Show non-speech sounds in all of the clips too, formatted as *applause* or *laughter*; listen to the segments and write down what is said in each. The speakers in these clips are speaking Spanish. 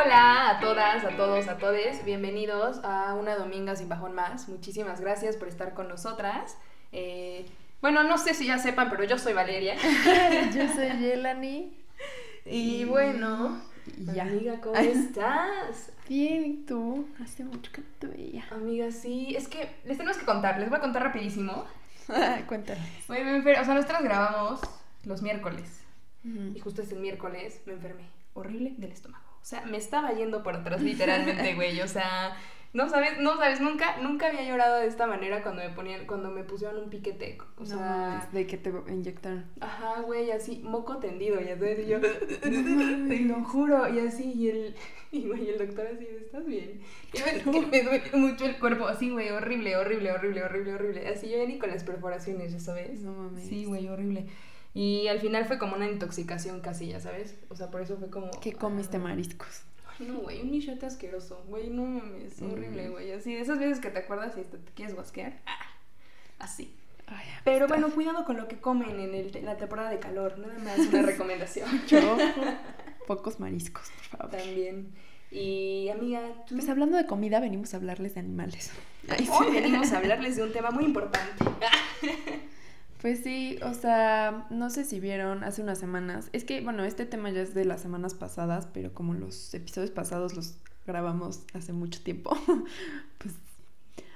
Hola a todas, a todos, a todes. Bienvenidos a una Dominga sin bajón más. Muchísimas gracias por estar con nosotras. Eh, bueno, no sé si ya sepan, pero yo soy Valeria. *laughs* yo soy Yelani. Y, bueno, ya. amiga, ¿cómo estás? Bien, ¿y tú? Hace mucho que no te veía. Amiga, sí. Es que les tenemos que contar. Les voy a contar rapidísimo. *laughs* Cuéntame. o sea, nosotros grabamos los miércoles. Y justo este miércoles me enfermé. Horrible del estómago. O sea, me estaba yendo por atrás literalmente, güey. O sea, no sabes, no sabes, nunca, nunca había llorado de esta manera cuando me ponían, cuando me pusieron un piquete. O sea, de que te inyectaron. Ajá, güey, así, moco tendido, ya sabes, y yo, *laughs* te lo juro, y así, y el, *laughs* y güey, el doctor así, ¿estás bien? Y me, me duele mucho el cuerpo, así, güey, horrible, horrible, horrible, horrible, horrible. Así yo ya ni con las perforaciones, ya sabes. No mames. Sí, güey, horrible. Y al final fue como una intoxicación casi, ya sabes. O sea, por eso fue como. ¿Qué comiste mariscos? Ay, no, güey, un michote asqueroso. Güey, no mames, mm. horrible, güey. Así, de esas veces que te acuerdas y te, quieres guasquear. Ah, así. Pero bueno, cuidado con lo que comen en, el, la temporada de calor. Nada más una *laughs* recomendación. Yo, *laughs* pocos mariscos, por favor. También. Y amiga, ¿tú? Pues hablando de comida, venimos a hablarles de animales. Hoy venimos a hablarles de un tema muy importante. *laughs* Pues sí, o sea, no sé si vieron hace unas semanas. Es que, bueno, este tema ya es de las semanas pasadas, pero como los episodios pasados los grabamos hace mucho tiempo, *laughs* pues...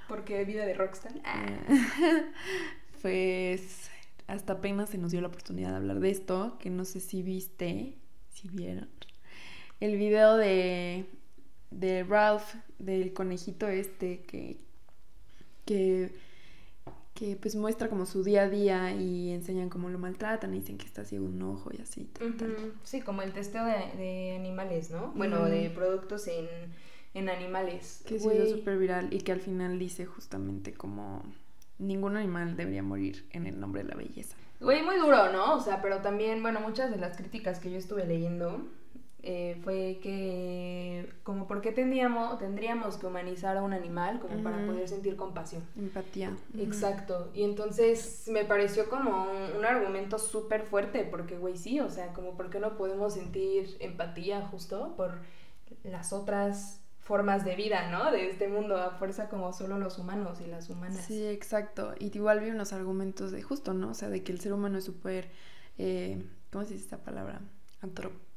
Porque vida de rockstar. *laughs* pues hasta apenas se nos dio la oportunidad de hablar de esto, que no sé si viste, si vieron, el video de, de Ralph, del conejito este, que... que que pues muestra como su día a día y enseñan cómo lo maltratan y dicen que está ciego un ojo y así. Sí, como el testeo de, animales, ¿no? Bueno, de productos en, en animales. Que se hizo súper viral y que al final dice justamente como ningún animal debería morir en el nombre de la belleza. Güey, muy duro, ¿no? O sea, pero también, bueno, muchas de las críticas que yo estuve leyendo eh, fue que como por qué tendríamos, tendríamos que humanizar a un animal como para poder sentir compasión. Empatía. Exacto. Y entonces me pareció como un, argumento súper fuerte, porque güey sí, o sea, como por qué no podemos sentir empatía justo por las otras formas de vida, ¿no? De este mundo, a fuerza como solo los humanos y las humanas. Sí, exacto. Y igual vi unos argumentos de justo, ¿no? O sea, de que el ser humano es súper, eh, ¿cómo se dice esta palabra? Antropocentrista.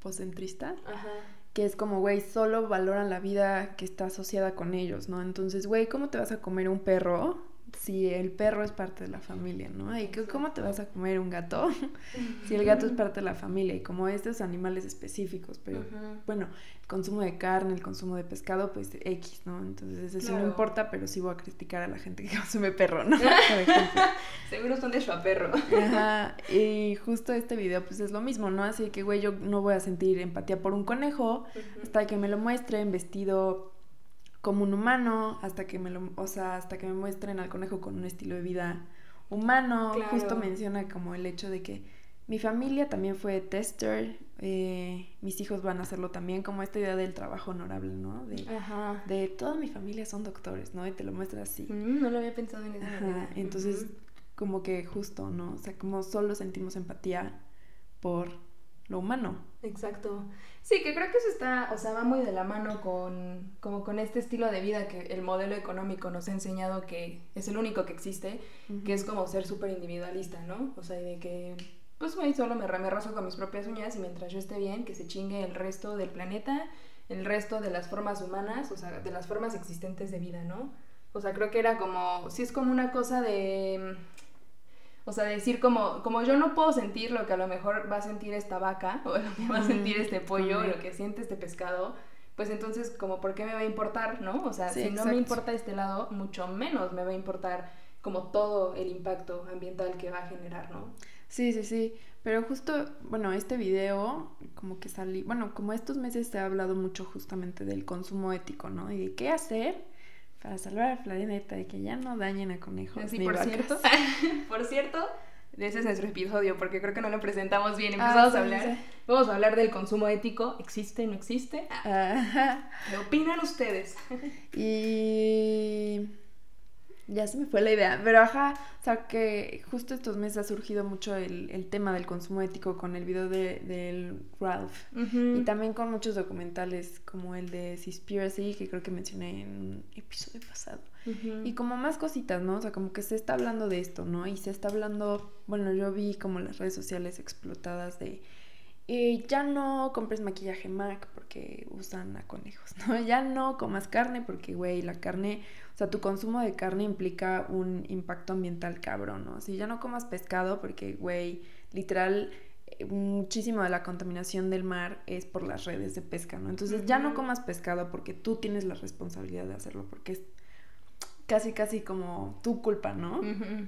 Ajá. Que es como, güey, solo valoran la vida que está asociada con ellos, ¿no? Entonces, güey, ¿cómo te vas a comer un perro si el perro es parte de la familia, ¿no? ¿Y cómo te vas a comer un gato *laughs* si el gato es parte de la familia? Y como estos animales específicos, pero bueno, el consumo de carne, el consumo de pescado, pues X, ¿no? Entonces eso no importa, pero sí voy a criticar a la gente que *laughs* consume perro, ¿no? *laughs* Seguro son de su perro. Ajá, y justo este video pues es lo mismo, ¿no? Así que, güey, yo no voy a sentir empatía por un conejo hasta que me lo muestren vestido como un humano, hasta que me lo, o sea, hasta que me muestren al conejo con un estilo de vida humano. Justo menciona como el hecho de que mi familia también fue tester, eh, mis hijos van a hacerlo también, como esta idea del trabajo honorable, ¿no? De, de toda mi familia son doctores, ¿no? Y te lo muestra así. Mm, no lo había pensado en esa manera. Entonces, como que justo, ¿no? O sea, como solo sentimos empatía por lo humano. Exacto. Sí, que creo que eso está, o sea, va muy de la mano con, como con este estilo de vida que el modelo económico nos ha enseñado que es el único que existe, que es como ser súper individualista, ¿no? O sea, de que, pues, güey, solo me, me raso con mis propias uñas y mientras yo esté bien, que se chingue el resto del planeta, el resto de las formas humanas, o sea, de las formas existentes de vida, ¿no? O sea, creo que era como, sí es como una cosa de o sea, decir como, como yo no puedo sentir lo que a lo mejor va a sentir esta vaca, o lo que va a sentir este pollo, o lo que siente este pescado, pues entonces, como, ¿por qué me va a importar, no? O sea, si no me importa este lado, mucho menos me va a importar como todo el impacto ambiental que va a generar, ¿no? Sí, sí, sí. Pero justo, bueno, este video, como que salí, bueno, como estos meses se ha hablado mucho justamente del consumo ético, ¿no? Y de qué hacer para salvar al planeta de que ya no dañen a conejos. Sí, *laughs* por cierto, por cierto, ese es nuestro episodio, porque creo que no lo presentamos bien. Ah, Empezamos a hablar. Vamos a hablar del consumo ético. ¿Existe? ¿No existe? ¿Qué opinan ustedes? y. Ya se me fue la idea, pero ajá, o sea que justo estos meses ha surgido mucho el, tema del consumo ético con el video de, del Ralph y también con muchos documentales como el de Seaspiracy que creo que mencioné en un episodio pasado y como más cositas, ¿no? O sea, como que se está hablando de esto, ¿no? Y se está hablando, bueno, yo vi como las redes sociales explotadas de eh, ya no compres maquillaje MAC porque usan a conejos, *laughs* ¿no? Ya no comas carne porque, güey, la carne, o sea, tu consumo de carne implica un impacto ambiental cabrón, ¿no? Si ya no comas pescado porque, güey, literal, eh, muchísimo de la contaminación del mar es por las redes de pesca, ¿no? Entonces ya no comas pescado porque tú tienes la responsabilidad de hacerlo, porque es casi, casi como tu culpa, ¿no?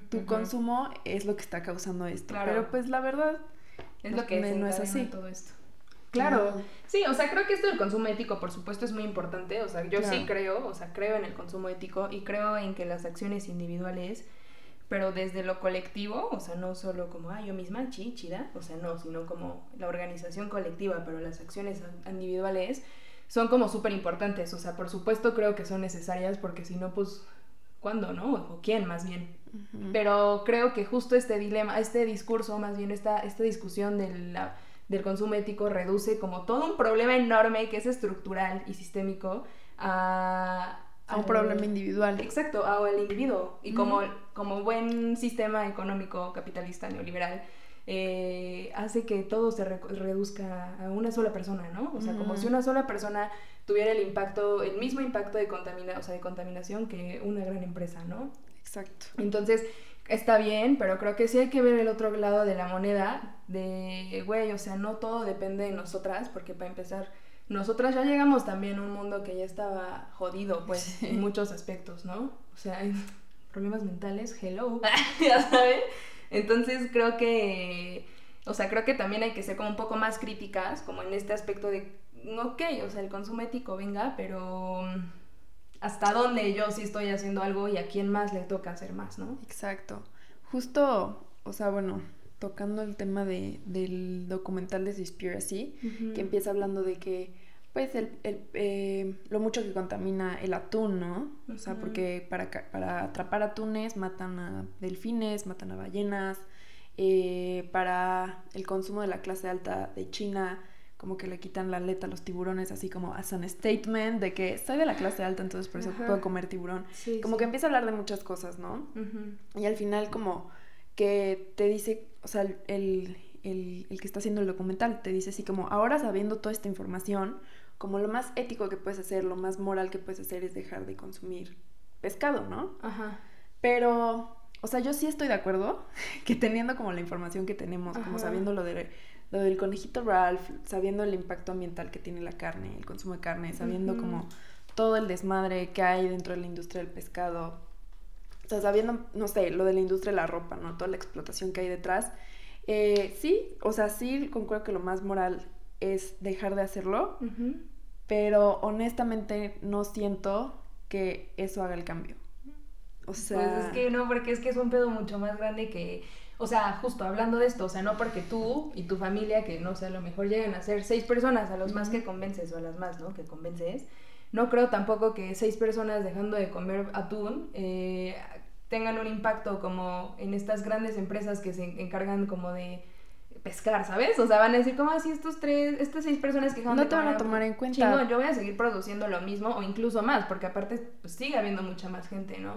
tu consumo es lo que está causando esto. Pero pues la verdad es lo que no es así. Todo esto. Claro, sí, o sea, creo que esto del consumo ético, por supuesto, es muy importante. O sea, yo sí creo, o sea, creo en el consumo ético y creo en que las acciones individuales, pero desde lo colectivo, o sea, no solo como, ah, yo misma, chi, chida, o sea, no, sino como la organización colectiva, pero las acciones individuales son como súper importantes. O sea, por supuesto creo que son necesarias porque si no, pues, ¿cuándo, no? O quién, más bien. Pero creo que justo este dilema, este discurso, más bien esta, esta discusión del consumo ético reduce como todo un problema enorme que es estructural y sistémico a, un problema individual. Exacto, al individuo. Y como, como buen sistema económico capitalista neoliberal, eh, hace que todo se reduzca a una sola persona, ¿no? O sea, como si una sola persona tuviera el impacto, el mismo impacto de, contamina, o sea, de contaminación que una gran empresa, ¿no? Exacto. Entonces, está bien, pero creo que sí hay que ver el otro lado de la moneda, de, güey, o sea, no todo depende de nosotras, porque para empezar, nosotras ya llegamos también a un mundo que ya estaba jodido, pues, en muchos aspectos, ¿no? O sea, hay problemas mentales, hello, *laughs* ya sabes. Entonces, creo que, o sea, creo que también hay que ser como un poco más críticas, como en este aspecto de, ok, o sea, el consumo ético, venga, pero hasta dónde yo sí estoy haciendo algo y a quién más le toca hacer más, ¿no? Exacto. Justo, o sea, bueno, tocando el tema de, del documental de Conspiracy, que empieza hablando de que, pues, el, el eh, lo mucho que contamina el atún, ¿no? O sea, porque para, para atrapar atunes matan a delfines, matan a ballenas, eh, para el consumo de la clase alta de China como que le quitan la aleta a los tiburones, así como as an statement de que soy de la clase alta, entonces por eso puedo comer tiburón. como que empieza a hablar de muchas cosas, ¿no? Y al final como que te dice, o sea, el, el, el, que está haciendo el documental te dice así como, ahora sabiendo toda esta información, como lo más ético que puedes hacer, lo más moral que puedes hacer es dejar de consumir pescado, ¿no? Ajá. Pero, o sea, yo sí estoy de acuerdo *laughs* que teniendo como la información que tenemos, como sabiendo lo de lo del conejito Ralph, sabiendo el impacto ambiental que tiene la carne, el consumo de carne, sabiendo como todo el desmadre que hay dentro de la industria del pescado, o sea, sabiendo, no sé, lo de la industria de la ropa, ¿no? Toda la explotación que hay detrás. Eh, sí, o sea, sí concuerdo que lo más moral es dejar de hacerlo, pero honestamente no siento que eso haga el cambio. O sea... Pues es que no, porque es que es un pedo mucho más grande que o sea, justo hablando de esto, o sea, no porque tú y tu familia, que no sé, a lo mejor lleguen a ser seis personas, a los más que convences o a las más, ¿no? Que convences. No creo tampoco que seis personas dejando de comer atún eh, tengan un impacto como en estas grandes empresas que se encargan como de pescar, ¿sabes? O sea, van a decir, ¿cómo así estos tres, estas seis personas que No te van a tomar en cuenta. No, yo voy a seguir produciendo lo mismo o incluso más, porque aparte pues, sigue habiendo mucha más gente, ¿no?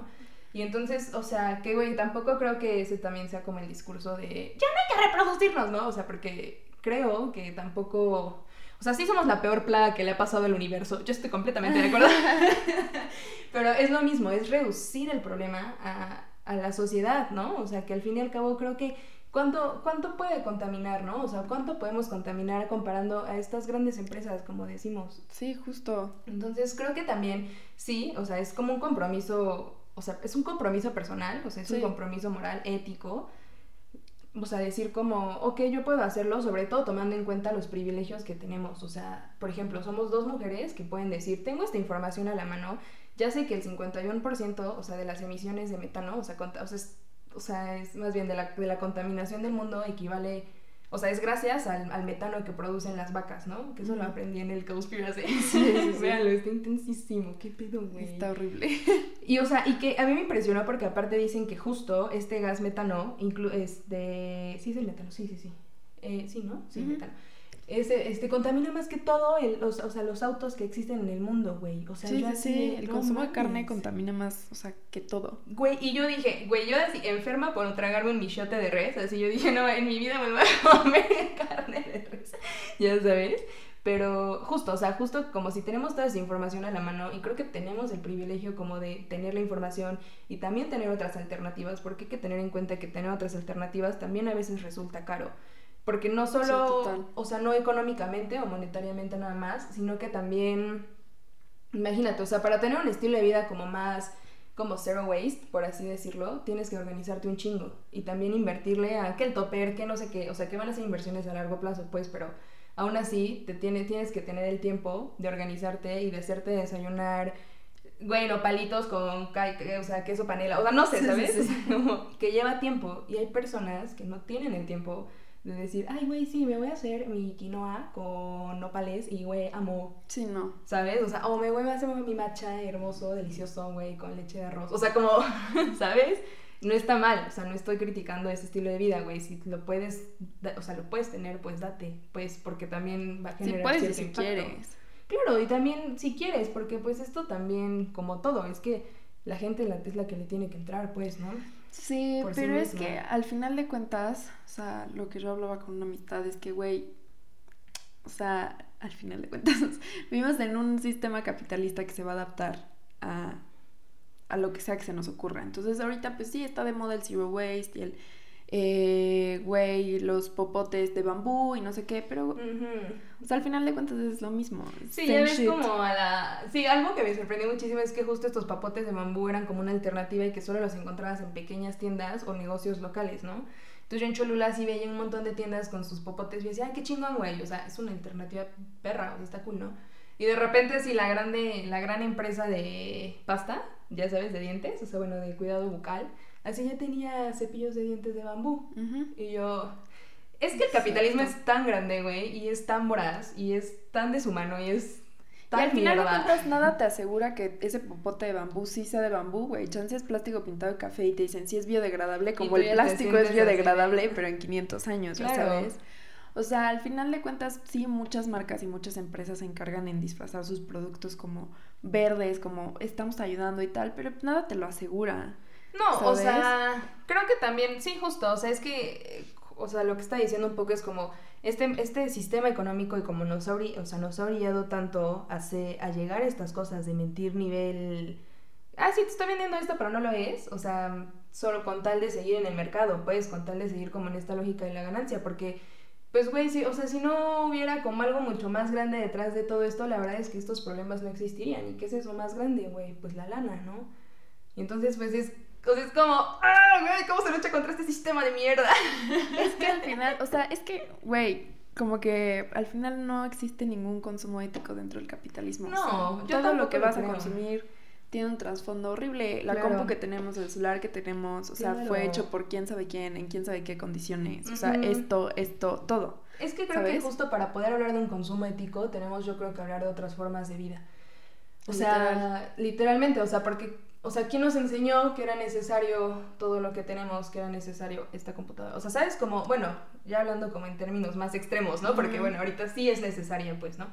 Y entonces, o sea, que güey, tampoco creo que ese también sea como el discurso de ya no hay que reproducirnos, ¿no? O sea, porque creo que tampoco. O sea, sí somos la peor plaga que le ha pasado al universo. Yo estoy completamente de acuerdo. *laughs* *laughs* Pero es lo mismo, es reducir el problema a, a, la sociedad, ¿no? O sea, que al fin y al cabo creo que. ¿Cuánto, ¿Cuánto puede contaminar, no? O sea, ¿cuánto podemos contaminar comparando a estas grandes empresas, como decimos? Sí, justo. Entonces, creo que también, sí, o sea, es como un compromiso o sea, es un compromiso personal, o sea, es un compromiso moral, ético. O sea, decir como, ok, yo puedo hacerlo, sobre todo tomando en cuenta los privilegios que tenemos. O sea, por ejemplo, somos dos mujeres que pueden decir, tengo esta información a la mano, ya sé que el 51%, o sea, de las emisiones de metano, o sea, o sea, es, o sea, es más bien de la, de la contaminación del mundo equivale o sea, es gracias al, metano que producen las vacas, ¿no? Que eso lo aprendí en el Conspiracy. Sí, sí, *laughs* sí. está intensísimo. Qué pedo, güey. Está horrible. *laughs* Y, o sea, y que a mí me impresionó porque aparte dicen que justo este gas metano es de... Sí, es el metano, sí, sí, sí. Eh, sí, ¿no? Sí, metano este, contamina más que todo el, los, o sea, los autos que existen en el mundo, güey. O sea, sí, sí, el consumo de carne contamina más, o sea, que todo. Güey, y yo dije, güey, yo así enferma por tragarme un michote de res, así yo dije, no, en mi vida me voy a *laughs* comer carne de res, ya sabes. Pero justo, o sea, justo como si tenemos toda esa información a la mano y creo que tenemos el privilegio como de tener la información y también tener otras alternativas, porque hay que tener en cuenta que tener otras alternativas también a veces resulta caro. Porque no solo, o sea, no económicamente o monetariamente nada más, sino que también, imagínate, o sea, para tener un estilo de vida como más, como zero waste, por así decirlo, tienes que organizarte un chingo y también invertirle a que el topper, que no sé qué, o sea, que van a ser inversiones a largo plazo, pues, pero aún así te tiene, tienes que tener el tiempo de organizarte y de hacerte desayunar, bueno, palitos con o sea, queso panela, o sea, no sé, ¿sabes? *laughs* Como que lleva tiempo y hay personas que no tienen el tiempo de decir, ay, güey, sí, me voy a hacer mi quinoa con nopales y, güey, amo. Sí, no. ¿Sabes? O sea, o me voy a hacer mi matcha hermoso, delicioso, güey, con leche de arroz. O sea, como, *laughs* ¿sabes? No está mal, o sea, no estoy criticando ese estilo de vida, güey. Si lo puedes, o sea, lo puedes tener, pues date, pues, porque también va a generar. Sí, puedes si quieres. Claro, y también si quieres, porque pues esto también, como todo, es que la gente es la que le tiene que entrar, pues, ¿no? Sí, pero es que al final de cuentas, o sea, lo que yo hablaba con una amistad es que, güey, o sea, al final de cuentas, *laughs* vivimos en un sistema capitalista que se va a adaptar a, a lo que sea que se nos ocurra. Entonces, ahorita, pues sí, está de moda el zero waste y el eh, güey, los popotes de bambú y no sé qué, pero o sea, al final de cuentas es lo mismo. Sí, ya ves como a la... Sí, algo que me sorprendió muchísimo es que justo estos popotes de bambú eran como una alternativa y que solo los encontrabas en pequeñas tiendas o negocios locales, ¿no? Entonces yo en Cholula sí veía un montón de tiendas con sus popotes y decía, ay, qué chingón, güey, o sea, es una alternativa perra, o sea, está cool, ¿no? Y de repente sí, la, grande, la gran empresa de pasta, ya sabes, de dientes, o sea, bueno, de cuidado bucal, así ya tenía cepillos de dientes de bambú. Y yo, es que el capitalismo es tan grande, güey, y es tan voraz, y es tan deshumano, y es tan y al final de nada te asegura que ese popote de bambú sí sea de bambú, güey. Chance es plástico pintado de café y te dicen si es biodegradable, como el plástico es biodegradable, pero en 500 años, ya sabes. O sea, al final de cuentas, sí, muchas marcas y muchas empresas se encargan en disfrazar sus productos como verdes, como estamos ayudando y tal, pero nada te lo asegura. No, o sea, creo que también, sí, justo, o sea, es que, o sea, lo que está diciendo un poco es como, este, este sistema económico y como nos ha, o sea, nos ha brillado tanto hace, a llegar a estas cosas de mentir nivel, ah, sí, te estoy vendiendo esto, pero no lo es, o sea, solo con tal de seguir en el mercado, pues, con tal de seguir como en esta lógica de la ganancia, porque... Pues, güey, sí, o sea, si no hubiera como algo mucho más grande detrás de todo esto, la verdad es que estos problemas no existirían. ¿Y qué es eso más grande, güey? Pues la lana, ¿no? Y entonces, pues es entonces es como, ¡ah, güey! ¿Cómo se lucha contra este sistema de mierda? *laughs* Es que al final, o sea, es que, güey, como que al final no existe ningún consumo ético dentro del capitalismo. No, todo lo que vas a consumir tiene un trasfondo horrible. La compu que tenemos, el celular que tenemos, o sea, fue hecho por quién sabe quién, en quién sabe qué condiciones. O sea, esto, esto, todo. Es que creo que justo para poder hablar de un consumo ético tenemos yo creo que hablar de otras formas de vida. O sea, literalmente, o sea, porque o sea, ¿quién nos enseñó que era necesario todo lo que tenemos, que era necesario esta computadora? O sea, ¿sabes? Como, bueno, ya hablando como en términos más extremos, ¿no? Porque, bueno, ahorita sí es necesaria, pues, ¿no?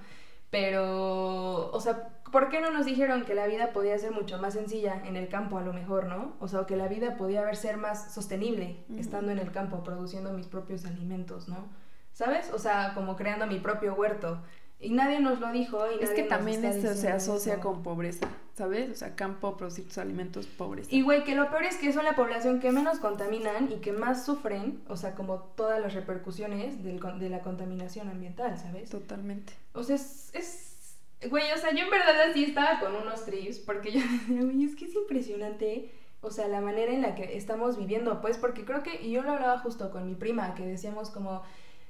Pero, o sea, ¿por qué no nos dijeron que la vida podía ser mucho más sencilla en el campo, a lo mejor, ¿no? O sea, que la vida podía haber ser más sostenible estando en el campo, produciendo mis propios alimentos, ¿no? ¿Sabes? O sea, como creando mi propio huerto. Y nadie nos lo dijo. Y es que también esto se asocia con pobreza, ¿sabes? O sea, campo, producir tus alimentos, pobreza. Y güey, que lo peor es que son la población que menos contaminan y que más sufren, o sea, como todas las repercusiones del, de la contaminación ambiental, ¿sabes? Totalmente. O sea, es, es... Güey, o sea, yo en verdad así estaba con unos trips, porque yo *laughs* decía, güey, es que es impresionante o sea, la manera en la que estamos viviendo, pues, porque creo que, y yo lo hablaba justo con mi prima, que decíamos como,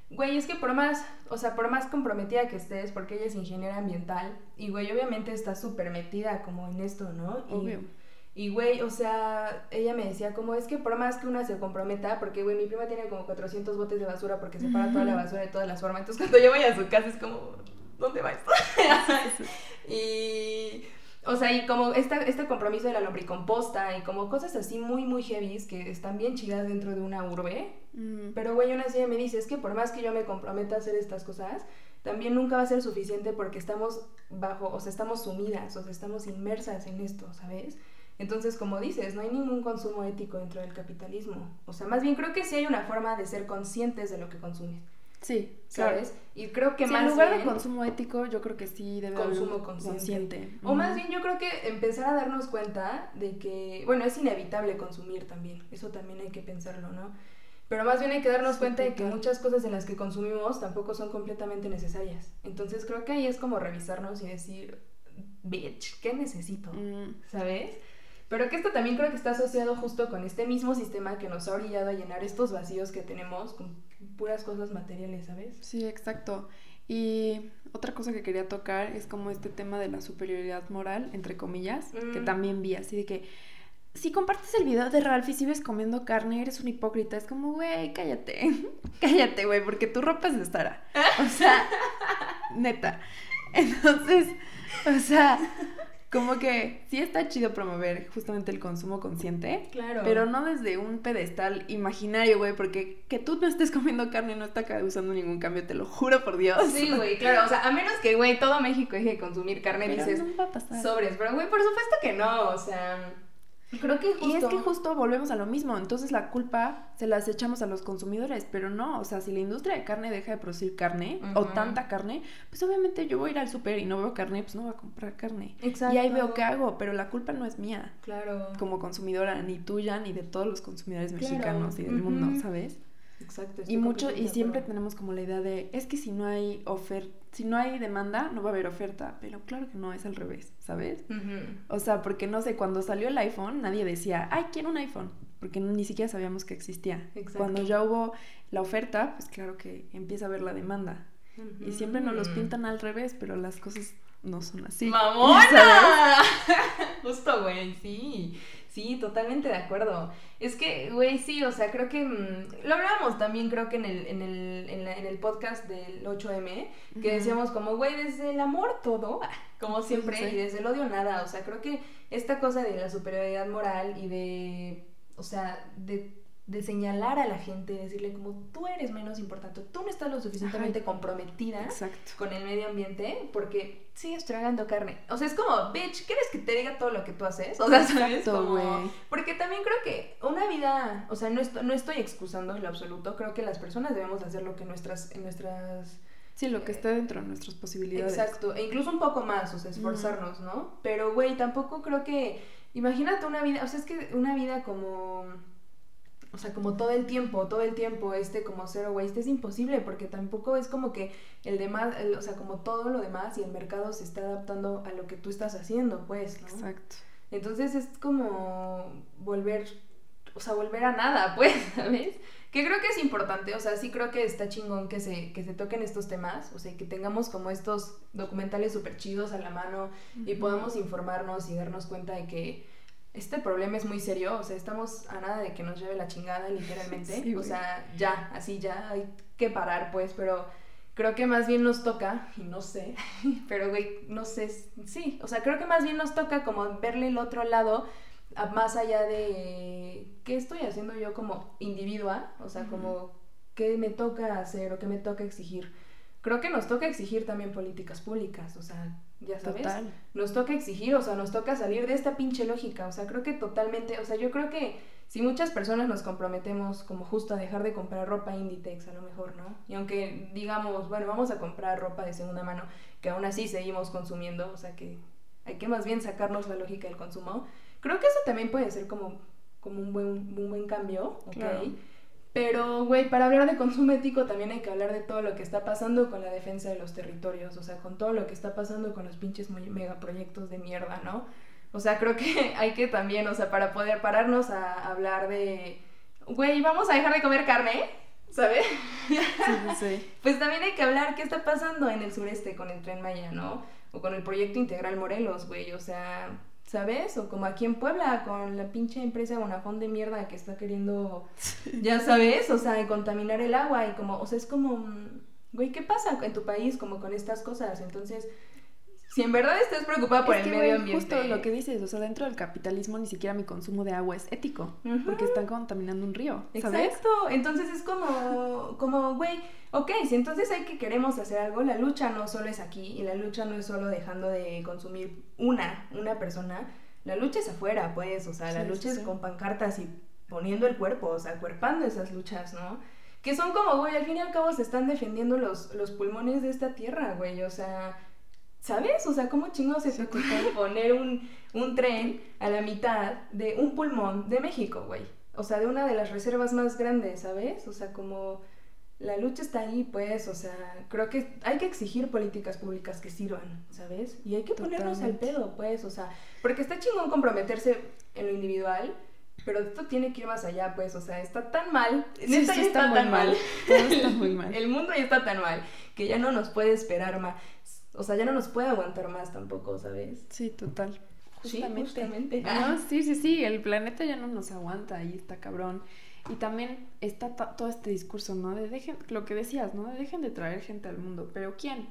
Güey, es que por más, o sea, por más comprometida que estés, porque ella es ingeniera ambiental, y güey, obviamente está súper metida como en esto, ¿no? Obvio. Y, güey, o sea, ella me decía como es que por más que una se comprometa, porque, güey, mi prima tiene como 400 botes de basura porque separa toda la basura de todas las formas. Entonces, cuando yo voy a su casa es como, ¿dónde va esto? *laughs* y, o sea, y como esta, este compromiso de la lombricomposta y como cosas así muy, muy heavy que están bien chidas dentro de una urbe. Mm. Pero, güey, una así me dice, es que por más que yo me comprometa a hacer estas cosas, también nunca va a ser suficiente porque estamos bajo, o sea, estamos sumidas, o sea, estamos inmersas en esto, ¿sabes? Entonces, como dices, no hay ningún consumo ético dentro del capitalismo. O sea, más bien creo que sí hay una forma de ser conscientes de lo que consumes. Sí, ¿sabes? Y creo que más en lugar de consumo ético, yo creo que sí debe consumo haber consciente. consciente. O más bien yo creo que empezar a darnos cuenta de que, bueno, es inevitable consumir también. Eso también hay que pensarlo, ¿no? Pero más bien hay que darnos cuenta de que muchas cosas en las que consumimos tampoco son completamente necesarias. Entonces creo que ahí es como revisarnos y decir, bitch, ¿qué necesito? Mm. ¿Sabes? Pero que esto también creo que está asociado justo con este mismo sistema que nos ha orillado a llenar estos vacíos que tenemos con puras cosas materiales, ¿sabes? Sí, exacto. Y otra cosa que quería tocar es como este tema de la superioridad moral, entre comillas, que mm. también vi así de que si compartes el video de Ralph y sigues comiendo carne, eres un hipócrita. Es como, güey, cállate. *laughs* cállate, güey, porque tu ropa es de Sara. O sea, *laughs* neta. Entonces, o sea, como que sí está chido promover justamente el consumo consciente. Claro. Pero no desde un pedestal imaginario, güey, porque que tú no estés comiendo carne no está causando ningún cambio, te lo juro por Dios. Sí, güey, claro. O sea, a menos que, güey, todo México deje de consumir carne, dices. No va a pasar. Sobres. Pero, güey, por supuesto que no. O sea. Creo que Y es que justo volvemos a lo mismo, entonces la culpa se las echamos a los consumidores, pero no, o sea, si la industria de carne deja de producir carne o tanta carne, pues obviamente yo voy a ir al súper y no veo carne, pues no voy a comprar carne. Exacto. Y ahí veo qué hago, pero la culpa no es mía. Claro. Como consumidora, ni tuya, ni de todos los consumidores mexicanos y del mundo, ¿sabes? Exacto. Y mucho, y siempre tenemos como la idea de, es que si no hay oferta, si no hay demanda, no va a haber oferta, pero claro que no, es al revés, ¿sabes? O sea, porque no sé, cuando salió el iPhone, nadie decía, ay, quiero un iPhone, porque ni siquiera sabíamos que existía. Cuando ya hubo la oferta, pues claro que empieza a haber la demanda. Y siempre nos los pintan al revés, pero las cosas no son así. ¡Mamona! *laughs* *laughs* Justo, güey, sí. Sí, totalmente de acuerdo. Es que, güey, sí, o sea, creo que mm, lo hablábamos también, creo que en el, en el, en, el podcast del 8M, que decíamos como, güey, desde el amor todo, *laughs* como siempre, y desde el odio nada. O sea, creo que esta cosa de la superioridad moral y de, o sea, de de señalar a la gente, decirle como tú eres menos importante, tú no estás lo suficientemente comprometida con el medio ambiente porque sigues tragando carne. O sea, es como, bitch, ¿quieres que te diga todo lo que tú haces? O sea, ¿sabes? Como, porque también creo que una vida, o sea, no, no estoy excusando en lo absoluto, creo que las personas debemos hacer lo que nuestras, en nuestras... Sí, lo que está dentro de nuestras posibilidades. Exacto, e incluso un poco más, o sea, esforzarnos, ¿no? Pero, güey, tampoco creo que, imagínate una vida, o sea, es que una vida como o sea, como todo el tiempo, todo el tiempo este como zero waste es imposible porque tampoco es como que el demás, o sea, como todo lo demás y el mercado se está adaptando a lo que tú estás haciendo, pues, ¿no? Exacto. Entonces es como volver, o sea, volver a nada, *laughs* pues, ¿sabes? Que creo que es importante, o sea, sí creo que está chingón que se, que se toquen estos temas, o sea, que tengamos como estos documentales súper chidos a la mano y podamos informarnos y darnos cuenta de que este problema es muy serio, o sea, estamos a nada de que nos lleve la chingada, literalmente. *laughs* o sea, ya, así ya hay que parar, pues, pero creo que más bien nos toca, y no sé, *laughs* pero güey, no sé, sí, o sea, creo que más bien nos toca como verle el otro lado, más allá de qué estoy haciendo yo como individua, o sea, como qué me toca hacer o qué me toca exigir. Creo que nos toca exigir también políticas públicas, o sea, ya sabes, nos toca exigir, o sea, nos toca salir de esta pinche lógica, o sea, creo que totalmente, o sea, yo creo que si muchas personas nos comprometemos como justo a dejar de comprar ropa Inditex a lo mejor, ¿no? Y aunque digamos, bueno, vamos a comprar ropa de segunda mano, que aún así seguimos consumiendo, o sea, que hay que más bien sacarnos la lógica del consumo, creo que eso también puede ser como, como un, buen, un buen cambio, ¿ok? Pero, güey, para hablar de consumo ético también hay que hablar de todo lo que está pasando con la defensa de los territorios, o sea, con todo lo que está pasando con los pinches megaproyectos de mierda, ¿no? O sea, creo que *laughs* hay que también, o sea, para poder pararnos a hablar de, güey, vamos a dejar de comer carne, ¿sabes? Sí, sí. *laughs* pues también hay que hablar qué está pasando en el sureste con el tren Maya, ¿no? O con el proyecto integral Morelos, güey, o sea, ¿sabes? O como aquí en Puebla con la pinche empresa Bonafón de mierda que está queriendo, ya sabes, o sea, contaminar el agua y como, o sea, es como, güey, ¿qué pasa en tu país como con estas cosas? Entonces, si en verdad estás preocupada por el medio ambiente. Justo lo que dices, o sea, dentro del capitalismo ni siquiera mi consumo de agua es ético, porque están contaminando un río, ¿sabes? Exacto, entonces es como, como, güey, ok, si entonces hay que queremos hacer algo, la lucha no solo es aquí, y la lucha no es solo dejando de consumir una, una persona, la lucha es afuera, pues, o sea, la lucha es con pancartas y poniendo el cuerpo, o sea, cuerpando esas luchas, ¿no? Que son como, güey, al fin y al cabo se están defendiendo los, los pulmones de esta tierra, güey, o sea ¿Sabes? O sea, ¿cómo chingados se te poner un, un tren a la mitad de un pulmón de México, güey? O sea, de una de las reservas más grandes, ¿sabes? O sea, como la lucha está ahí, pues, o sea, creo que hay que exigir políticas públicas que sirvan, ¿sabes? Y hay que ponernos al pedo, pues, o sea, porque está chingón comprometerse en lo individual, pero esto tiene que ir más allá, pues, o sea, está tan mal, sí, sí, está, tan mal, *laughs* está muy mal. El mundo ya está tan mal que ya no nos puede esperar más. O sea, ya no nos puede aguantar más tampoco, ¿sabes? Sí, total. Justamente. Sí, justamente. No, *laughs* sí, sí, sí, el planeta ya no nos aguanta y está cabrón. Y también está todo este discurso, ¿no? De dejen, lo que decías, ¿no? De dejen de traer gente al mundo. ¿Pero quién?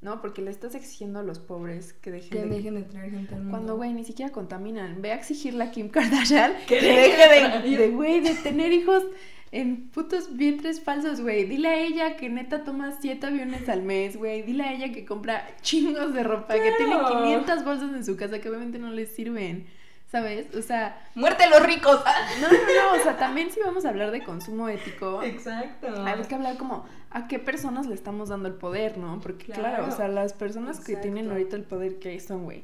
¿No? Porque le estás exigiendo a los pobres que dejen, que de, dejen de traer gente al mundo. Cuando, güey, ni siquiera contaminan. Ve a exigirle a Kim Kardashian *laughs* que, deje de, güey, de tener hijos en putos vientres falsos, güey. Dile a ella que neta toma siete aviones al mes, güey. Dile a ella que compra chingos de ropa, que tiene 500 bolsas en su casa que obviamente no les sirven. ¿Sabes? O sea. ¡Muerte a los ricos! No, no, no. O sea, también si vamos a hablar de consumo ético. Exacto. Hay que hablar como a qué personas le estamos dando el poder, ¿no? Porque, claro, o sea, las personas que tienen ahorita el poder, ¿qué son, güey?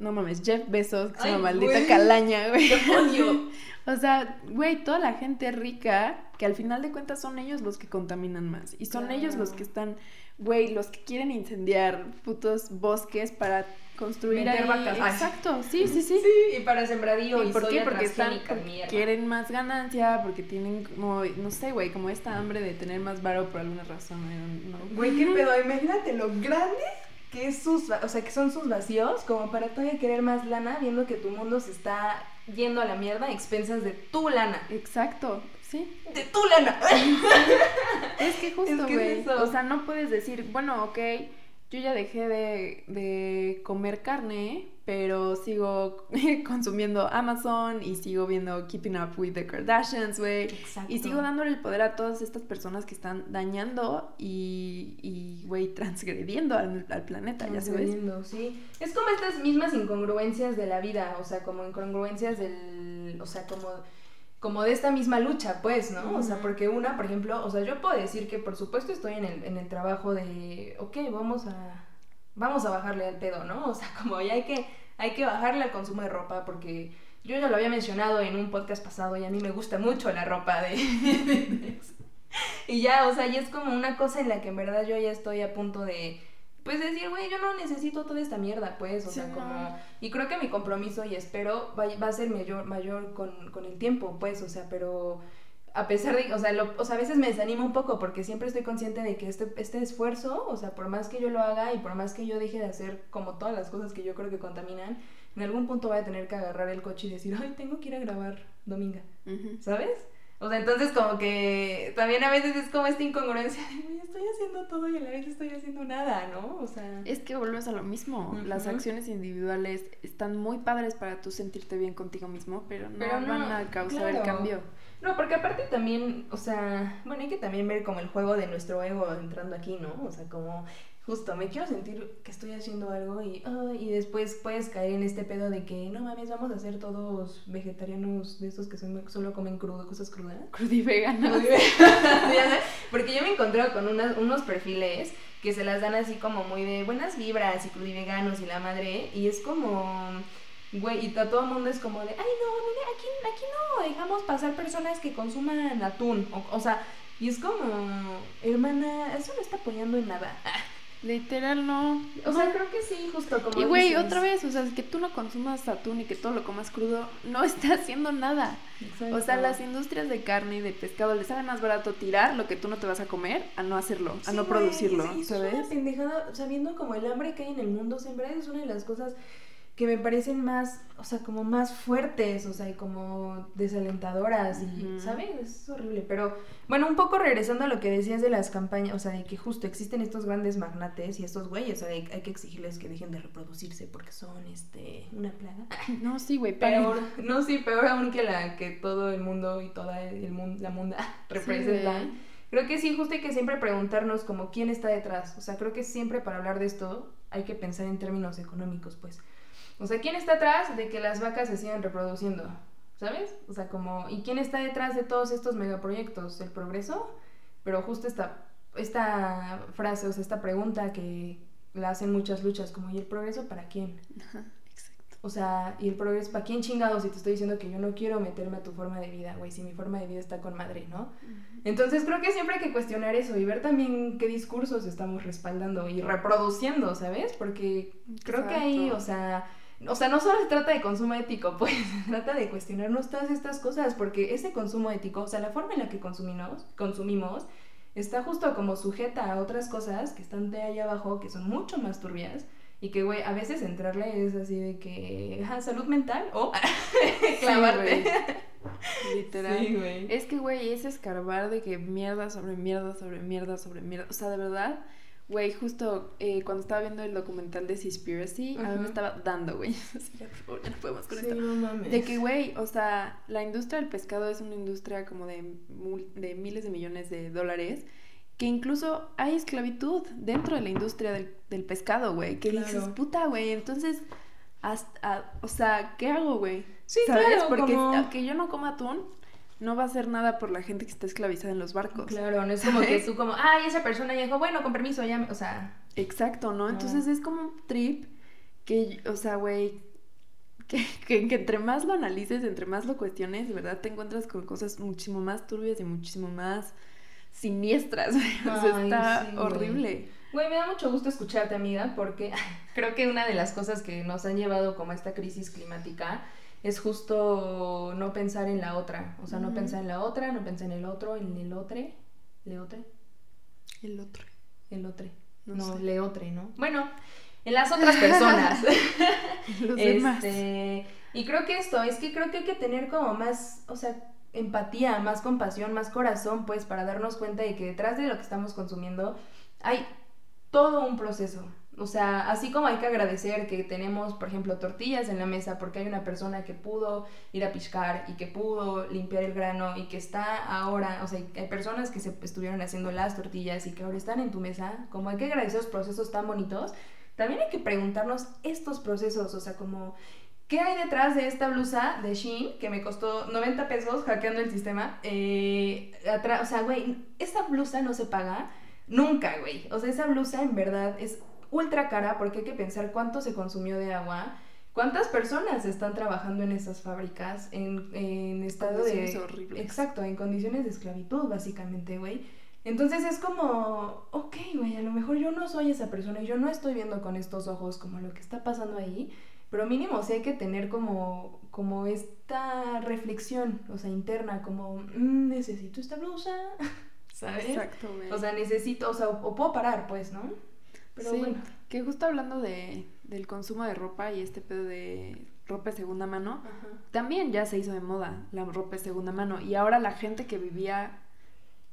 No mames, Jeff Bezos, es una maldita calaña, güey. *laughs* O sea, güey, toda la gente rica, que al final de cuentas son ellos los que contaminan más. Y son ellos los que están, güey, los que quieren incendiar putos bosques para construir ahí. Vacas. Exacto, sí, sí, sí. Sí, y para sembradío. ¿Y, por qué? Porque están, quieren más ganancia, porque tienen como, no sé, güey, como esta hambre de tener más varo por alguna razón. Güey, qué pedo, imagínate lo grande que es sus, o sea, que son sus vacíos, como para todavía querer más lana, viendo que tu mundo se está yendo a la mierda a expensas de tu lana. Exacto, sí. De tu lana. *laughs* es que justo, güey. o sea, no puedes decir, bueno, ok, yo ya dejé de, de comer carne, pero sigo *laughs* consumiendo Amazon y sigo viendo Keeping Up with the Kardashians, güey. Y sigo dándole el poder a todas estas personas que están dañando y, güey, *laughs* transgrediendo al, planeta, ya sabes. sí. Es como estas mismas incongruencias de la vida, o sea, como incongruencias del, o sea, como como de esta misma lucha, pues, ¿no? O sea, porque una, por ejemplo, o sea, yo puedo decir que por supuesto estoy en el, en el trabajo de, ok, vamos a, vamos a bajarle al pedo, ¿no? O sea, *laughs* como ya hay que, hay que bajarle al consumo de ropa porque yo ya lo había mencionado en un podcast pasado y a mí me gusta mucho la ropa de... *laughs* y ya, o sea, y es como una cosa en la que en verdad yo ya estoy a punto de pues decir, güey, yo no necesito toda esta mierda, pues, o sea, como, y creo que mi compromiso y espero va, va a ser mayor, mayor con, con, el tiempo, pues, o sea, pero a pesar de, o sea, lo, o sea, a veces me desanimo un poco porque siempre estoy consciente de que este, este esfuerzo, o sea, por más que yo lo haga y por más que yo deje de hacer como todas las cosas que yo creo que contaminan, en algún punto voy a tener que agarrar el coche y decir, ay, tengo que ir a grabar dominga, ¿sabes? O sea, entonces como que también a veces es como esta incongruencia de, estoy haciendo todo y a la vez estoy haciendo nada, ¿no? O sea... Es que volvemos a lo mismo. Las acciones individuales están muy padres para tú sentirte bien contigo mismo, pero no, van a causar el cambio. No, porque aparte también, o sea, bueno, hay que también ver como el juego de nuestro ego entrando aquí, ¿no? O sea, como justo me quiero sentir que estoy haciendo algo y, y después puedes caer en este pedo de que no mames, vamos a ser todos vegetarianos de esos que solo comen crudo, cosas crudas. Crudiveganos. *laughs* Porque yo me encontré con unos perfiles que se las dan así como muy de buenas vibras y crudiveganos y la madre, y es como güey, y todo el mundo es como de, ay, no, mire, aquí, aquí no dejamos pasar personas que consuman atún, o, o sea, y es como, hermana, eso no está apoyando en nada. *laughs* Literal no. O sea, creo que sí, justo como. Y güey, otra vez, o sea, que tú no consumas atún y que todo lo comas crudo, no *laughs* está haciendo nada. O sea, las industrias de carne y de pescado les sale más barato tirar lo que tú no te vas a comer a no hacerlo, a no producirlo. Sí, ¿sabes? Es una pendejada, sabiendo como el hambre que hay en el mundo, siempre es una de las cosas que me parecen más, o sea, como más fuertes, o sea, y como desalentadoras, y, ¿sabes? Es horrible. Pero, bueno, un poco regresando a lo que decías de las campañas, o sea, de que justo existen estos grandes magnates y estos güeyes, o sea, hay, que exigirles que dejen de reproducirse porque son, este, una plaga. *laughs* No, sí, güey, peor. No, sí, peor aún que la que todo el mundo y toda el mundo, la munda *laughs* representan. creo que sí, justo hay que siempre preguntarnos como quién está detrás. O sea, creo que siempre para hablar de esto hay que pensar en términos económicos, pues. O sea, ¿quién está atrás de que las vacas se sigan reproduciendo? ¿Sabes? O sea, como, ¿y quién está detrás de todos estos megaproyectos? ¿El progreso? Pero justo esta, esta frase, o sea, esta pregunta que la hacen muchas luchas, como, ¿y el progreso para quién? Ajá, exacto. O sea, ¿y el progreso para quién chingados? Si te estoy diciendo que yo no quiero meterme a tu forma de vida, güey, si mi forma de vida está con madre, ¿no? Entonces creo que siempre hay que cuestionar eso y ver también qué discursos estamos respaldando y reproduciendo, ¿sabes? Porque creo que ahí, o sea o sea, no solo se trata de consumo ético, *laughs* pues se trata de cuestionarnos todas estas cosas, porque ese consumo ético, o sea, la forma en la que consumimos, consumimos está justo como sujeta a otras cosas que están de ahí abajo, que son mucho más turbias, y que, güey, a veces entrarle es así de que, ah, salud mental o *laughs* clavarte. *laughs* Literal. Sí, es que, güey, es escarbar de que mierda sobre mierda sobre mierda sobre mierda. O sea, de verdad, Güey, justo eh, cuando estaba viendo el documental de Seaspiracy, a mí me estaba dando, güey. *laughs* ya, no podemos con esto. De que, güey, o sea, la industria del pescado es una industria como de, de miles de millones de dólares. Que incluso hay esclavitud dentro de la industria del, del pescado, güey. Que dices, puta, güey, entonces, hasta, o sea, ¿qué hago, güey? Sí, ¿Sabes? claro. Porque aunque yo no coma atún, no va a hacer nada por la gente que está esclavizada en los barcos. Claro, no es como que tú como, ay, esa persona ya dijo, bueno, con permiso, ya, o sea... Exacto, ¿no? Entonces es como un trip que, o sea, güey, que, que, entre más lo analices, entre más lo cuestiones, de verdad te encuentras con cosas muchísimo más turbias y muchísimo más siniestras. *laughs* o sea, está horrible. Güey, me da mucho gusto escucharte, amiga, porque *laughs* creo que una de las cosas que nos han llevado como a esta crisis climática es justo no pensar en la otra. O sea, no pensar en la otra, no pensar en el otro, en el otro. ¿Leotre? El otro. El otro. No, leotre, ¿no? Bueno, en las otras *laughs* personas. Los demás. Este, y creo que esto, es que creo que hay que tener como más, o sea, empatía, más compasión, más corazón, pues, para darnos cuenta de que detrás de lo que estamos consumiendo hay todo un proceso. O sea, así como hay que agradecer que tenemos, por ejemplo, tortillas en la mesa porque hay una persona que pudo ir a piscar y que pudo limpiar el grano y que está ahora, o sea, hay personas que se estuvieron haciendo las tortillas y que ahora están en tu mesa, como hay que agradecer los procesos tan bonitos, también hay que preguntarnos estos procesos, o sea, como ¿Qué hay detrás de esta blusa de Shein que me costó 90 pesos hackeando el sistema? Eh, o sea, güey, esta blusa no se paga nunca, güey. O sea, esa blusa en verdad es ultra cara porque hay que pensar cuánto se consumió de agua, cuántas personas están trabajando en esas fábricas en, en estado de... Horribles. Exacto, en condiciones de esclavitud, básicamente, güey. Entonces es como, ok, güey, a lo mejor yo no soy esa persona y yo no estoy viendo con estos ojos como lo que está pasando ahí, pero mínimo sí hay que tener como, como esta reflexión, o sea, interna, como, mm, necesito esta blusa, *laughs* ¿sabes? Exacto, güey. O sea, necesito, o sea, o puedo parar, pues, ¿no? Sí, que justo hablando de, del consumo de ropa y este pedo de ropa de segunda mano, también ya se hizo de moda la ropa de segunda mano. Y ahora la gente que vivía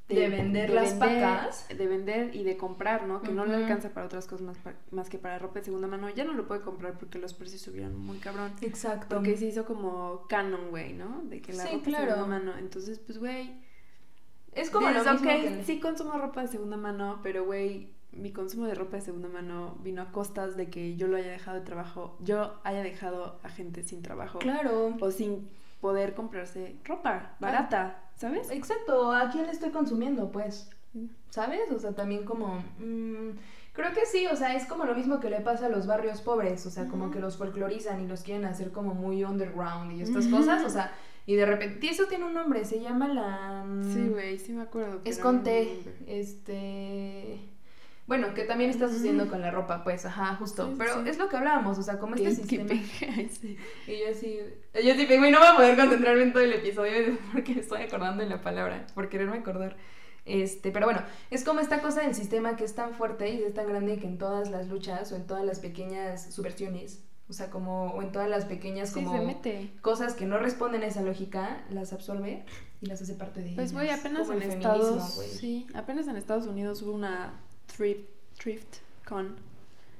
de, vender las pacas. De vender y de comprar, ¿no? Que no le alcanza para otras cosas más, más, que para ropa de segunda mano. Ya no lo puede comprar porque los precios subieron muy cabrón. Exacto. Porque se hizo como canon, güey, ¿no? De que la ropa de segunda mano. Entonces, pues, güey. Es como lo mismo que... sí consumo ropa de segunda mano, pero, güey, mi consumo de ropa de segunda mano vino a costas de que yo lo haya dejado de trabajo, yo haya dejado a gente sin trabajo. Claro. O sin poder comprarse ropa barata, ¿sabes? Exacto, ¿a quién le estoy consumiendo, pues? ¿Sabes? O sea, también como... Mm, creo que sí, o sea, es como lo mismo que le pasa a los barrios pobres, o sea, como que los folclorizan y los quieren hacer como muy underground y estas cosas, o sea... Y de repente, eso tiene un nombre, se llama la... Sí, güey, sí me acuerdo. Es con T, este... Bueno, que también está sucediendo con la ropa, pues, ajá, justo. Pero es lo que hablábamos, o sea, como este sistema. *laughs* y yo así, yo sí, güey, no voy a poder concentrarme en todo el episodio *laughs* porque estoy acordando en la palabra, por quererme acordar. Este, pero bueno, es como esta cosa del sistema que es tan fuerte y es tan grande que en todas las luchas o en todas las pequeñas subversiones O sea, como o en todas las pequeñas como cosas que no responden a esa lógica, las absorbe y las hace parte de Pues güey, apenas en Estados sí, apenas en Estados Unidos hubo una thrift, thrift con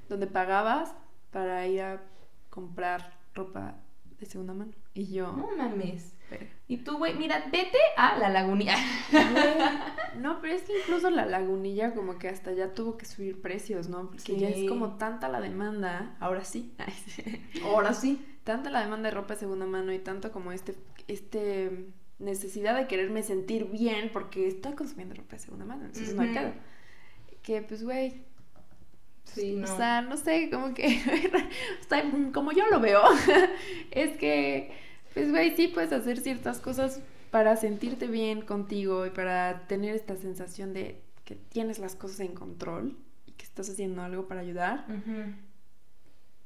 donde pagabas para ir a comprar ropa de segunda mano. Y yo. No mames. Y tú, güey, mira, vete a la lagunilla. no, pero es que incluso la lagunilla como que hasta ya tuvo que subir precios, ¿no? Porque ya es como tanta la demanda, ahora sí. *laughs* ahora sí. Tanta la demanda de ropa de segunda mano y tanto como este, este necesidad de quererme sentir bien porque estoy consumiendo ropa de segunda mano, entonces no hay Que pues, güey, Sí, no. O sea, no sé, como que, *laughs* como yo lo veo, *laughs* es que, pues, güey, sí puedes hacer ciertas cosas para sentirte bien contigo y para tener esta sensación de que tienes las cosas en control y que estás haciendo algo para ayudar.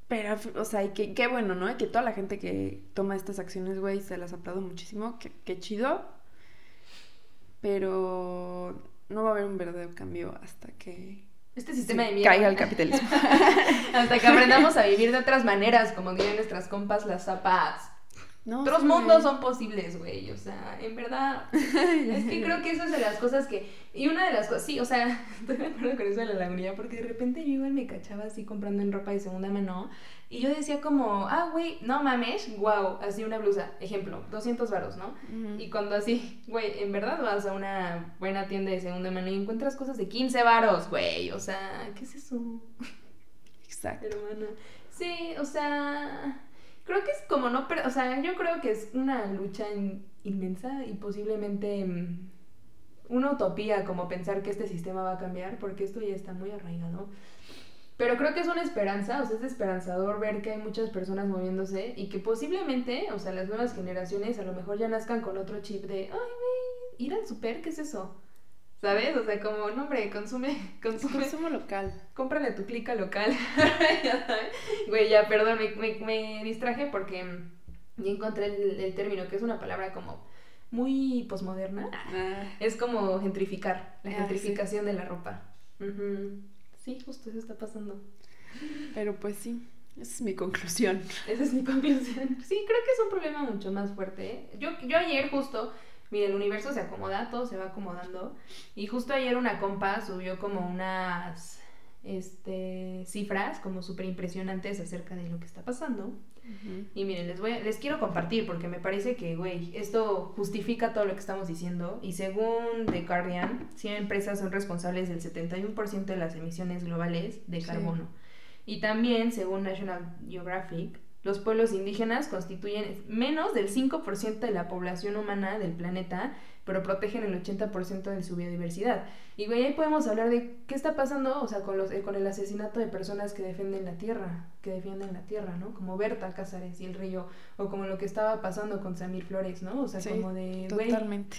Pero, o sea, y que, qué bueno, ¿no? Y que toda la gente que toma estas acciones, güey, se las aplaudo muchísimo, que, qué chido. Pero no va a haber un verdadero cambio hasta que este sistema de mierda. Caiga el capitalismo. *laughs* Hasta que aprendamos a vivir de otras maneras, como dirían nuestras compas, las zapas. No, Otros mundos son posibles, güey. O sea, en verdad. *laughs* es que creo que eso es de las cosas que. Y una de las cosas. Sí, o sea, *laughs* estoy de acuerdo con eso de la lagunilla, porque de repente yo igual me cachaba así comprando en ropa de segunda mano. Y yo decía como, ah, güey, no mames, wow, así una blusa, ejemplo, 200 varos, ¿no? Y cuando así, güey, en verdad vas a una buena tienda de segunda mano y encuentras cosas de 15 varos, güey, o sea, ¿qué es eso? Exacto. Hermana. Sí, o sea, creo que es como no, pero, o sea, yo creo que es una lucha inmensa y posiblemente mm, una utopía como pensar que este sistema va a cambiar, porque esto ya está muy arraigado. Pero creo que es una esperanza, o sea, es esperanzador ver que hay muchas personas moviéndose y que posiblemente, o sea, las nuevas generaciones a lo mejor ya nazcan con otro chip de, ay, güey, ir al super, ¿qué es eso? ¿Sabes? O sea, como, no, hombre, consume, *laughs* consume. Consumo local. Cómprale tu clica local. *laughs* Güey, ya, perdón, me, me, distraje porque ya encontré el, término, que es una palabra como muy posmoderna. Ah. Es como gentrificar, la ah, gentrificación de la ropa. Sí, justo eso está pasando. Pero pues sí, esa es mi conclusión. Esa es mi conclusión. Sí, creo que es un problema mucho más fuerte. ¿eh? Yo, yo ayer justo, mire, el universo se acomoda, todo se va acomodando. Y justo ayer una compa subió como unas este, cifras como súper impresionantes acerca de lo que está pasando. Y miren, les, voy les quiero compartir porque me parece que, güey, esto justifica todo lo que estamos diciendo. Y según The Guardian, 100 empresas son responsables del 71% de las emisiones globales de carbono. Y también, según National Geographic, los pueblos indígenas constituyen menos del 5% de la población humana del planeta pero protegen el 80% de su biodiversidad. Y güey, ahí podemos hablar de qué está pasando, o sea, con, los, eh, con el asesinato de personas que defienden la tierra, que defienden la tierra, ¿no? Como Berta Cázares y el río, o como lo que estaba pasando con Samir Flores, ¿no? O sea, como de... Totalmente.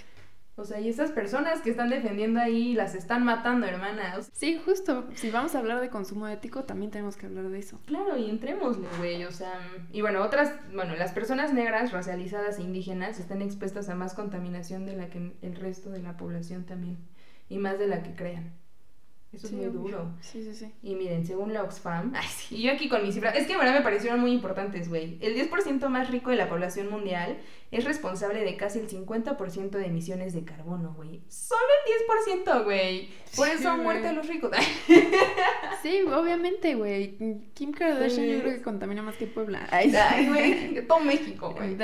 O sea, y esas personas que están defendiendo ahí las están matando, hermanas. Sí, justo. Si vamos a hablar de consumo ético, también tenemos que hablar de eso. Claro, y entrémosle, güey. O sea, y bueno, otras, bueno, las personas negras, racializadas e indígenas están expuestas a más contaminación de la que el resto de la población también. Y más de la que crean. Eso es muy duro. Sí, sí, sí. Y miren, según la Oxfam, y yo aquí con mis cifras, es que ahora me parecieron muy importantes, güey. El 10% más rico de la población mundial es responsable de casi el 50% de emisiones de carbono, güey. Solo el 10%, güey. Por eso han muerto los ricos. *laughs* sí, obviamente, güey. Kim Kardashian yo creo que contamina más que Puebla. Ay, *laughs* güey. Todo México, güey.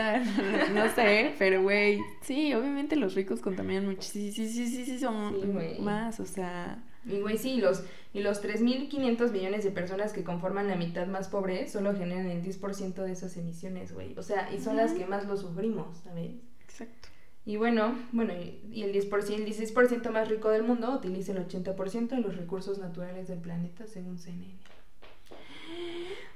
No sé, pero, güey. Sí, obviamente los ricos contaminan mucho. Sí, sí, sí, sí, sí, son más, o sea... Y güey, sí, los, y los 3.500 millones de personas que conforman la mitad más pobre solo generan el 10% de esas emisiones, güey. O sea, y son las que más lo sufrimos, ¿sabes? Exacto. Y bueno, bueno, y el 10%, el 16% más rico del mundo utiliza el 80% de los recursos naturales del planeta, según CNN.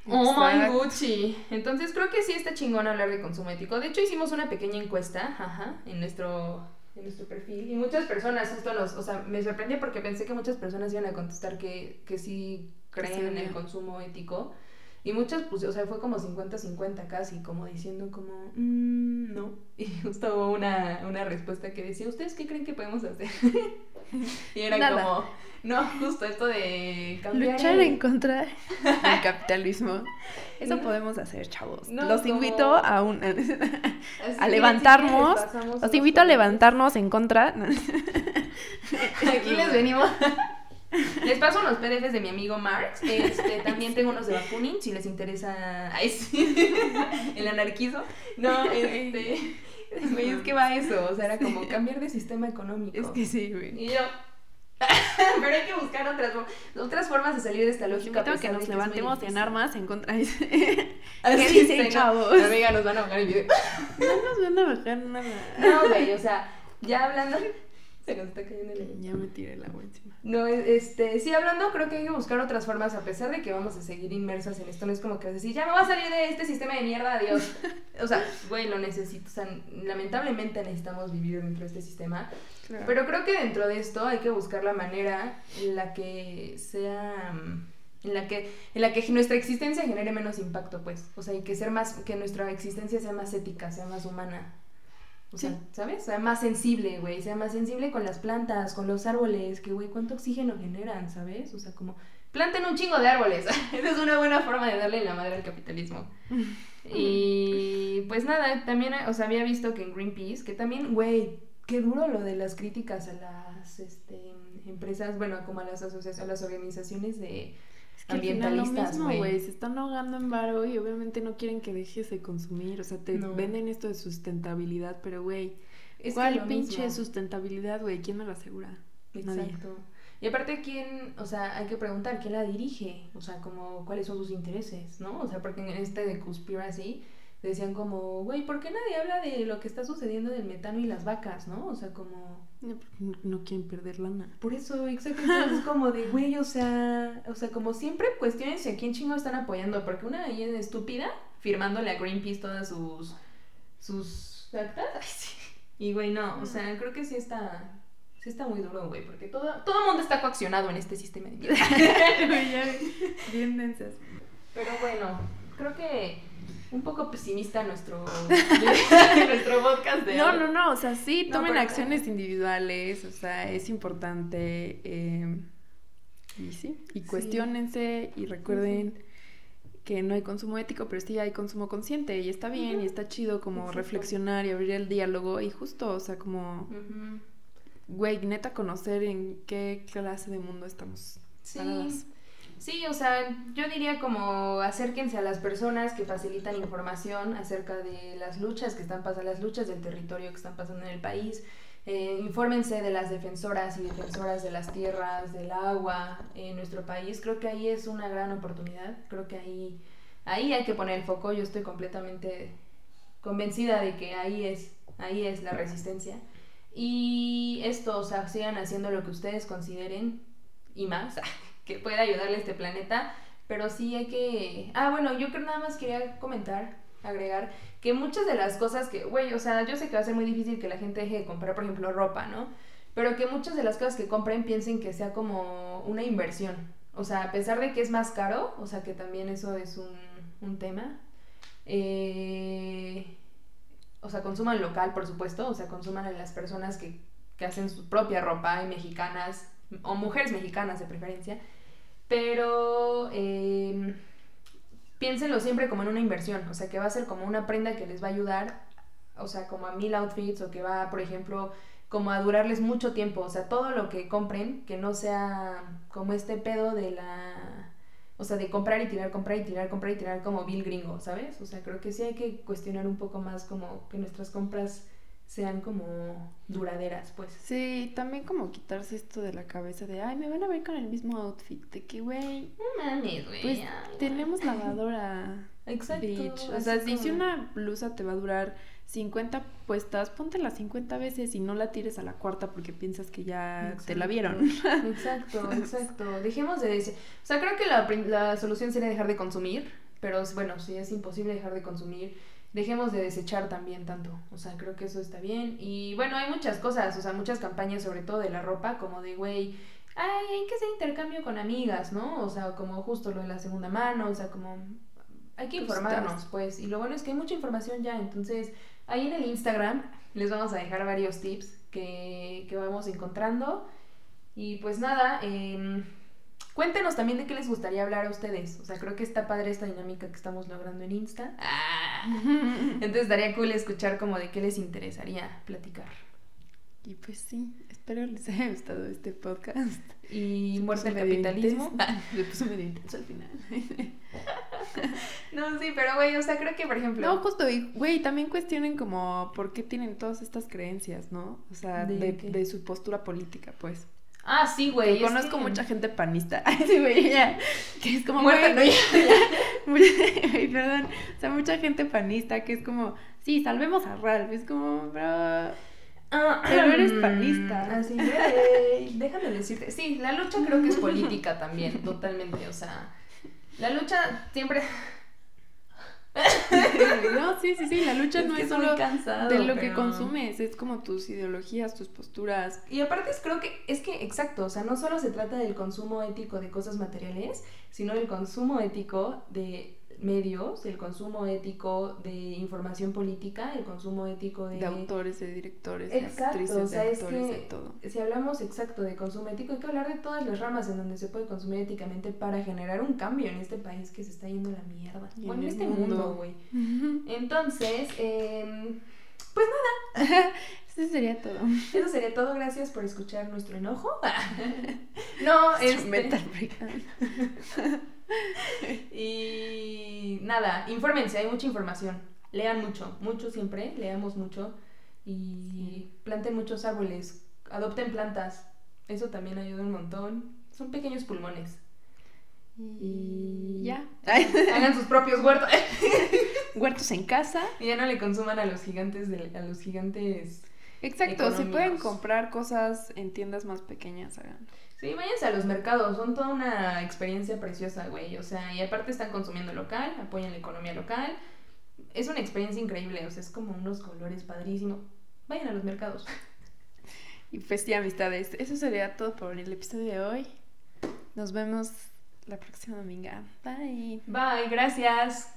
Oh my Gucci. Entonces creo que sí está chingón hablar de consumo ético. De hecho, hicimos una pequeña encuesta, ajá, en nuestro en nuestro perfil. Y muchas personas, esto nos, o sea, me sorprendió porque pensé que muchas personas iban a contestar que, que sí creen en el consumo ético. Y muchas, pues, o sea, fue como 50-50 casi, como diciendo como, mmm, no. *laughs* Y justo hubo una, una respuesta que decía, ¿ustedes qué creen que podemos hacer? *laughs* *laughs* y era como, no, justo esto de cambiar. Luchar en contra del *laughs* capitalismo. Eso podemos hacer, chavos. los invito a un *laughs* a levantarnos. los invito a levantarnos en contra. Aquí les venimos. Les paso unos PDFs de mi amigo Marx. Este, también tengo unos de Bakunin, si les interesa el anarquismo. No, este. *laughs* es que va eso. O sea, era como cambiar de sistema económico. Es que sí, güey. Y yo. *laughs* Pero hay que buscar otras, otras formas de salir de esta lógica. Tengo que nos levantemos en armas en contra de *laughs* ¿Qué dicen, chavos? Amiga, nos van a bajar el video. No nos van a bajar nada. No, güey, o sea, ya hablando *laughs* se nos está cayendo el Ya me tiré el agua encima. No, este, sí, hablando, creo que hay que buscar otras formas, a pesar de que vamos a seguir inmersas en esto. No es como que decir, ya me voy a salir de este sistema de mierda, adiós. *laughs* o sea, güey, lo necesito. O sea, lamentablemente necesitamos vivir dentro de este sistema. Pero creo que dentro de esto hay que buscar la manera en la que sea en la que en la que nuestra existencia genere menos impacto pues o sea y que ser más que nuestra existencia sea más ética sea más humana o sea, ¿sabes? Sea más sensible, güey. Sea más sensible con las plantas, con los árboles, que, güey, cuánto oxígeno generan, ¿sabes? O sea, como, planten un chingo de árboles. *laughs* Esa es una buena forma de darle la madre al capitalismo. *laughs* y pues nada, también, o sea, había visto que en Greenpeace, que también, güey, qué duro lo de las críticas a las este, empresas, bueno, como a las asociaciones, a las organizaciones de ambientalistas, güey. Se están ahogando en varo y obviamente no quieren que dejes de consumir. O sea, te venden esto de sustentabilidad, pero, güey, ¿cuál pinche sustentabilidad, güey? ¿Quién me lo asegura? Exacto. Y aparte, ¿quién, o sea, hay que preguntar, ¿quién la dirige? O sea, como, ¿cuáles son sus intereses, no? O sea, porque en este de Conspiracy decían como, güey, ¿por qué nadie habla de lo que está sucediendo del metano y las vacas, no? O sea, como... No, quieren perder lana. Por eso, exactamente, es como de, güey, o sea, o sea, como siempre, cuestiones a quién chingo están apoyando, porque una ahí es estúpida, firmándole a Greenpeace todas sus, sus actas, Ay, sí. y güey, no, o sea, creo que sí está, sí está muy duro, güey, porque todo, todo el mundo está coaccionado en este sistema de vida. *laughs* *laughs* Bien densas. Pero bueno, creo que un poco pesimista nuestro, *laughs* nuestro podcast de No, no, no, o sea, sí, tomen acciones individuales, o sea, es importante. Eh, y sí, y cuestionense y recuerden que no hay consumo ético, pero sí hay consumo consciente y está bien y está chido como reflexionar y abrir el diálogo y justo, o sea, como, güey, neta conocer en qué clase de mundo estamos. Sí. Sí, o sea, yo diría como acérquense a las personas que facilitan información acerca de las luchas que están pasando, las luchas del territorio que están pasando en el país. Eh, infórmense de las defensoras y defensoras de las tierras, del agua en nuestro país. Creo que ahí es una gran oportunidad. Creo que ahí, ahí hay que poner el foco. Yo estoy completamente convencida de que ahí es, ahí es la resistencia. Y esto, o sea, sigan haciendo lo que ustedes consideren y más. *laughs* que pueda ayudarle a este planeta, pero sí hay que... Ah, bueno, yo creo nada más quería comentar, agregar, que muchas de las cosas que, güey, o sea, yo sé que va a ser muy difícil que la gente deje de comprar, por ejemplo, ropa, ¿no? Pero que muchas de las cosas que compren piensen que sea como una inversión. O sea, a pesar de que es más caro, o sea, que también eso es un, un tema. Eh, o sea, consuman local, por supuesto. O sea, consuman a las personas que, que hacen su propia ropa y mexicanas o mujeres mexicanas de preferencia, pero eh, piénsenlo siempre como en una inversión, o sea, que va a ser como una prenda que les va a ayudar, o sea, como a mil outfits o que va, por ejemplo, como a durarles mucho tiempo, o sea, todo lo que compren, que no sea como este pedo de la... O sea, de comprar y tirar, comprar y tirar, comprar y tirar como Bill Gringo, ¿sabes? O sea, creo que sí hay que cuestionar un poco más como que nuestras compras sean como duraderas, pues. Sí, también como quitarse esto de la cabeza de, ay, me van a ver con el mismo outfit, de que, güey. No mames, güey. Pues tenemos lavadora. *laughs* Exacto. O sea, si una blusa te va a durar 50 puestas, ponte las 50 veces y no la tires a la cuarta porque piensas que ya te la vieron. Exacto, *laughs* exacto. Dejemos de decir. O sea, creo que la, la solución sería dejar de consumir, pero bueno, si es imposible dejar de consumir dejemos de desechar también tanto. O sea, creo que eso está bien. Y bueno, hay muchas cosas, o sea, muchas campañas, sobre todo de la ropa, como de, güey, ay, hay que hacer intercambio con amigas, ¿no? O sea, como justo lo de la segunda mano, o sea, como hay que informarnos, pues. Y lo bueno es que hay mucha información ya. Entonces, ahí en el Instagram les vamos a dejar varios tips que, que vamos encontrando. Y pues nada, eh, Cuéntenos también de qué les gustaría hablar a ustedes. O sea, creo que está padre esta dinámica que estamos logrando en Insta. Ah. *laughs* Entonces estaría cool escuchar como de qué les interesaría platicar. Y pues sí, espero les haya gustado este podcast. Y muerte al capitalismo. Le puse medio intenso al final. *laughs* no, sí, pero güey, o sea, creo que por ejemplo. No, justo, güey, también cuestionen como por qué tienen todas estas creencias, ¿no? O sea, de, de su postura política, pues. Ah, sí, güey. Conozco mucha gente panista. *laughs* sí, güey, ya. Que es como. Muerta, no, ya. *laughs* *laughs* perdón. O sea, mucha gente panista que es como, sí, salvemos a Ralph. Es como, bro. Ah, pero eres panista. Así, güey. Déjame decirte. Sí, la lucha creo que es política también, totalmente. O sea, la lucha siempre. *laughs* no, sí, sí, sí, la lucha no es solo de lo que consumes, es como tus ideologías, tus posturas. Y aparte creo que es que, exacto, o sea, no solo se trata del consumo ético de cosas materiales, sino del consumo ético de medios, el consumo ético de información política, el consumo ético de... De autores, de directores, de actrices, de actores, de todo. Si hablamos exacto de consumo ético, hay que hablar de todas las ramas en donde se puede consumir éticamente para generar un cambio en este país que se está yendo a la mierda. o en, este mundo, güey. Entonces, eh, pues nada. *laughs* Eso sería todo. Eso sería todo. Gracias por escuchar nuestro enojo. *laughs* no, *laughs* es... Este... *laughs* y nada, infórmense, hay mucha información. Lean mucho, mucho siempre, leamos mucho y planten muchos árboles, adopten plantas. Eso también ayuda un montón. Son pequeños pulmones. Y ya. *laughs* Hagan sus propios huertos. *laughs* Huertos en casa. Y ya no le consuman a los gigantes a los gigantes. Exacto, si pueden comprar cosas en tiendas más pequeñas, hagan. Sí, váyanse a los mercados, son toda una experiencia preciosa, güey. O sea, y aparte están consumiendo local, apoyan la economía local. Es una experiencia increíble, o sea, es como unos colores padrísimos. Vayan a los mercados. *laughs* Y pues sí, amistades, eso sería todo por el episodio de hoy. Nos vemos la próxima domingo. Bye. Bye, gracias.